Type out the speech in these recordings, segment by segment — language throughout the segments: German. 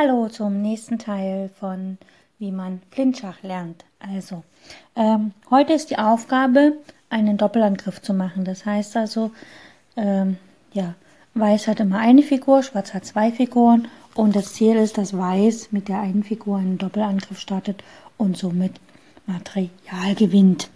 Hallo zum nächsten Teil von wie man Blindschach lernt. Also, ähm, heute ist die Aufgabe, einen Doppelangriff zu machen. Das heißt also, ähm, ja, Weiß hat immer eine Figur, Schwarz hat zwei Figuren und das Ziel ist, dass Weiß mit der einen Figur einen Doppelangriff startet und somit Material gewinnt.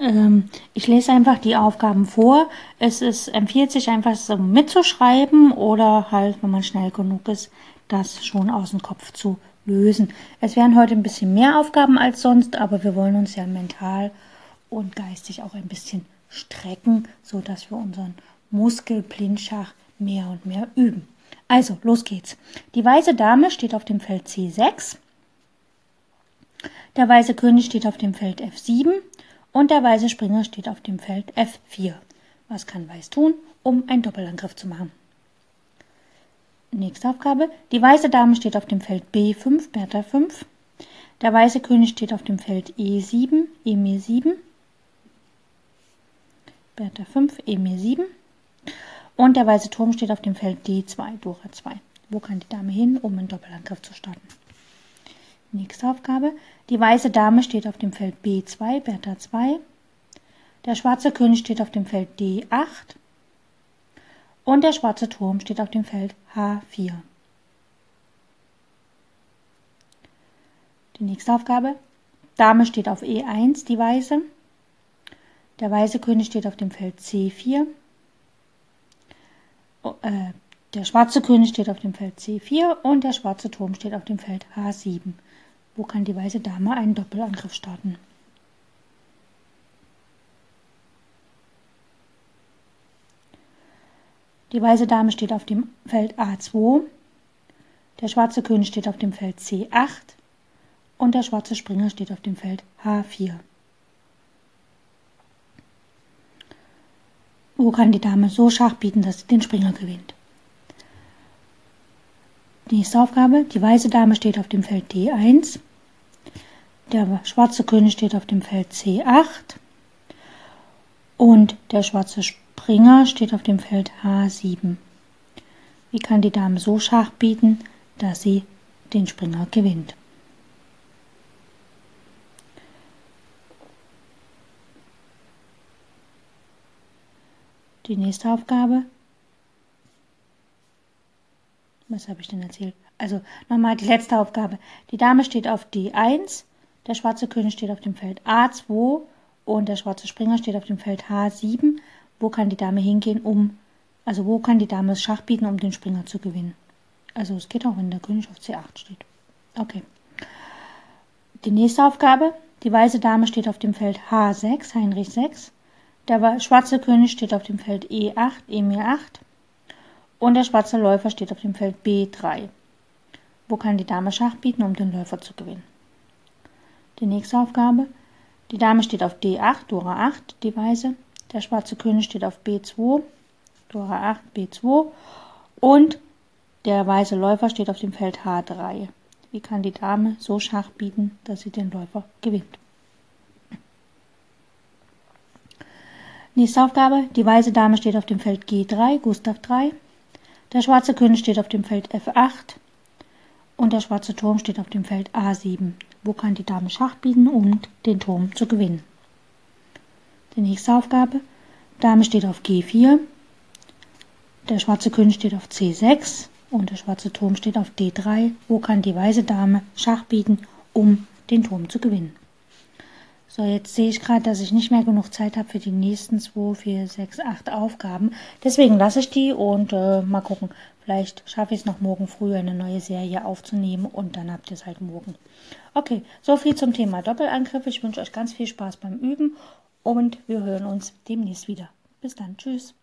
Ähm, ich lese einfach die Aufgaben vor. Es ist, empfiehlt sich einfach so mitzuschreiben oder halt, wenn man schnell genug ist, das schon aus dem Kopf zu lösen. Es werden heute ein bisschen mehr Aufgaben als sonst, aber wir wollen uns ja mental und geistig auch ein bisschen strecken, so dass wir unseren Muskelblindschach mehr und mehr üben. Also, los geht's. Die weiße Dame steht auf dem Feld C6. Der weiße König steht auf dem Feld F7 und der weiße Springer steht auf dem Feld F4. Was kann Weiß tun, um einen Doppelangriff zu machen? Nächste Aufgabe. Die weiße Dame steht auf dem Feld B5, Bertha 5. Der weiße König steht auf dem Feld E7, Emil 7. Bertha 5, Emil 7. Und der weiße Turm steht auf dem Feld D2, Dora 2. Wo kann die Dame hin, um einen Doppelangriff zu starten? Nächste Aufgabe. Die weiße Dame steht auf dem Feld B2, Bertha 2. Der schwarze König steht auf dem Feld D8. Und der schwarze Turm steht auf dem Feld H4. Die nächste Aufgabe. Dame steht auf E1, die weiße. Der weiße König steht auf dem Feld C4. Äh, der schwarze König steht auf dem Feld C4 und der schwarze Turm steht auf dem Feld H7. Wo kann die weiße Dame einen Doppelangriff starten? Die weiße Dame steht auf dem Feld A2, der schwarze König steht auf dem Feld C8 und der schwarze Springer steht auf dem Feld H4. Wo kann die Dame so Schach bieten, dass sie den Springer gewinnt? Die nächste Aufgabe. Die weiße Dame steht auf dem Feld D1. Der schwarze König steht auf dem Feld C8. Und der schwarze Springer steht auf dem Feld H7. Wie kann die Dame so Schach bieten, dass sie den Springer gewinnt? Die nächste Aufgabe. Was habe ich denn erzählt? Also nochmal die letzte Aufgabe. Die Dame steht auf D1, der schwarze König steht auf dem Feld A2 und der schwarze Springer steht auf dem Feld H7 wo kann die Dame hingehen, um, also wo kann die Dame Schach bieten, um den Springer zu gewinnen. Also es geht auch, wenn der König auf C8 steht. Okay. Die nächste Aufgabe. Die weiße Dame steht auf dem Feld H6, Heinrich 6. Der schwarze König steht auf dem Feld E8, Emil 8. Und der schwarze Läufer steht auf dem Feld B3. Wo kann die Dame Schach bieten, um den Läufer zu gewinnen? Die nächste Aufgabe. Die Dame steht auf D8, Dora 8, die Weiße. Der schwarze König steht auf B2, Dora 8, B2 und der weiße Läufer steht auf dem Feld H3. Wie kann die Dame so Schach bieten, dass sie den Läufer gewinnt? Nächste Aufgabe. Die weiße Dame steht auf dem Feld G3, Gustav 3. Der schwarze König steht auf dem Feld F8 und der schwarze Turm steht auf dem Feld A7. Wo kann die Dame Schach bieten, um den Turm zu gewinnen? Die nächste Aufgabe. Dame steht auf G4. Der schwarze König steht auf C6 und der schwarze Turm steht auf D3. Wo kann die weiße Dame Schach bieten, um den Turm zu gewinnen? So, jetzt sehe ich gerade, dass ich nicht mehr genug Zeit habe für die nächsten 2, 4, 6, 8 Aufgaben. Deswegen lasse ich die und äh, mal gucken. Vielleicht schaffe ich es noch morgen früh, eine neue Serie aufzunehmen und dann habt ihr es halt morgen. Okay, so viel zum Thema Doppelangriff. Ich wünsche euch ganz viel Spaß beim Üben und wir hören uns demnächst wieder. Bis dann. Tschüss.